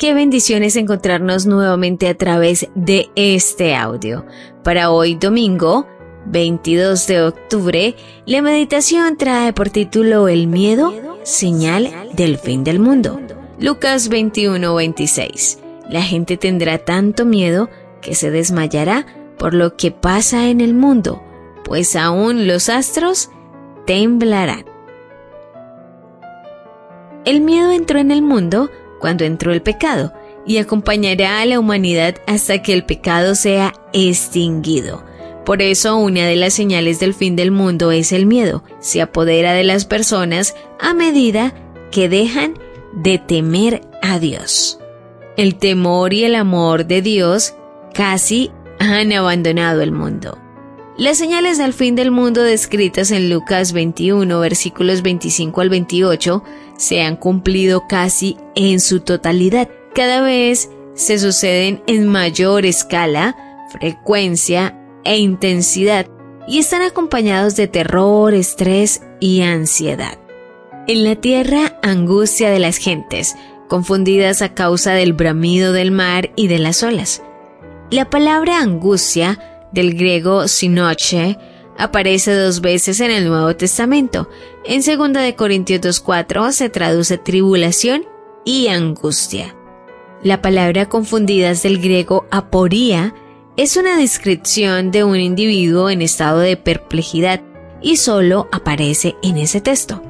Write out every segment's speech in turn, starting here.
Qué bendiciones encontrarnos nuevamente a través de este audio. Para hoy domingo, 22 de octubre, la meditación trae por título El miedo, señal del fin del mundo. Lucas 21-26. La gente tendrá tanto miedo que se desmayará por lo que pasa en el mundo, pues aún los astros temblarán. El miedo entró en el mundo cuando entró el pecado y acompañará a la humanidad hasta que el pecado sea extinguido. Por eso una de las señales del fin del mundo es el miedo. Se apodera de las personas a medida que dejan de temer a Dios. El temor y el amor de Dios casi han abandonado el mundo. Las señales del fin del mundo descritas en Lucas 21, versículos 25 al 28, se han cumplido casi en su totalidad. Cada vez se suceden en mayor escala, frecuencia e intensidad y están acompañados de terror, estrés y ansiedad. En la tierra, angustia de las gentes, confundidas a causa del bramido del mar y de las olas. La palabra angustia del griego sinoche, aparece dos veces en el Nuevo Testamento. En 2 de Corintios 2.4 se traduce tribulación y angustia. La palabra confundidas del griego aporía es una descripción de un individuo en estado de perplejidad y solo aparece en ese texto.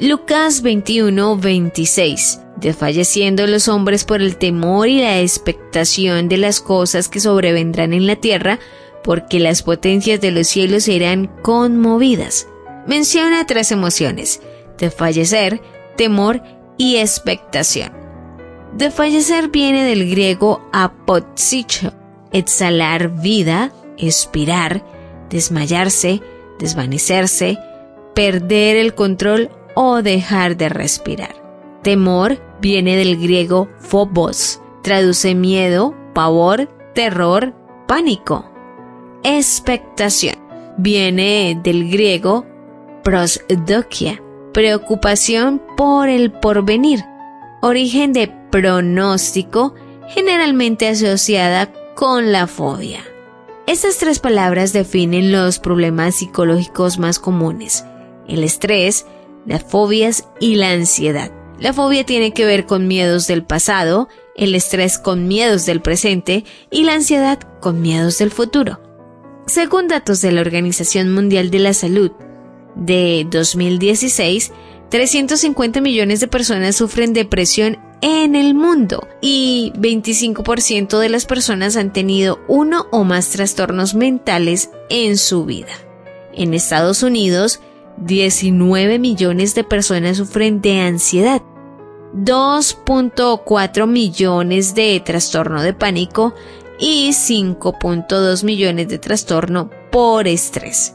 Lucas 21:26 Desfalleciendo los hombres por el temor y la expectación de las cosas que sobrevendrán en la tierra, porque las potencias de los cielos serán conmovidas. Menciona tres emociones, de fallecer, temor y expectación. De fallecer viene del griego apotsicho, exhalar vida, expirar, desmayarse, desvanecerse, perder el control o dejar de respirar. Temor viene del griego phobos, traduce miedo, pavor, terror, pánico expectación. Viene del griego prosdokia, preocupación por el porvenir, origen de pronóstico generalmente asociada con la fobia. Estas tres palabras definen los problemas psicológicos más comunes, el estrés, las fobias y la ansiedad. La fobia tiene que ver con miedos del pasado, el estrés con miedos del presente y la ansiedad con miedos del futuro. Según datos de la Organización Mundial de la Salud de 2016, 350 millones de personas sufren depresión en el mundo y 25% de las personas han tenido uno o más trastornos mentales en su vida. En Estados Unidos, 19 millones de personas sufren de ansiedad, 2.4 millones de trastorno de pánico y 5.2 millones de trastorno por estrés.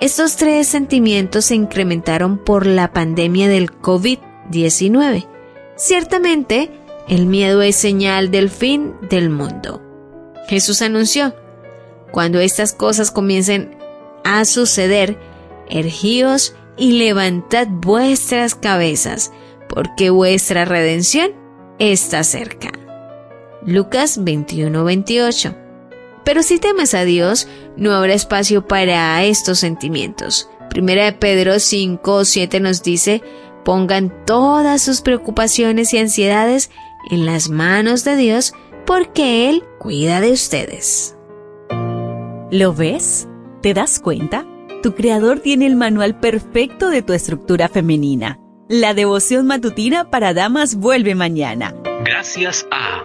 Estos tres sentimientos se incrementaron por la pandemia del COVID-19. Ciertamente, el miedo es señal del fin del mundo. Jesús anunció, cuando estas cosas comiencen a suceder, ergíos y levantad vuestras cabezas, porque vuestra redención está cerca. Lucas 21-28. Pero si temes a Dios, no habrá espacio para estos sentimientos. Primera de Pedro 5, 7 nos dice, pongan todas sus preocupaciones y ansiedades en las manos de Dios, porque Él cuida de ustedes. ¿Lo ves? ¿Te das cuenta? Tu creador tiene el manual perfecto de tu estructura femenina. La devoción matutina para damas vuelve mañana. Gracias a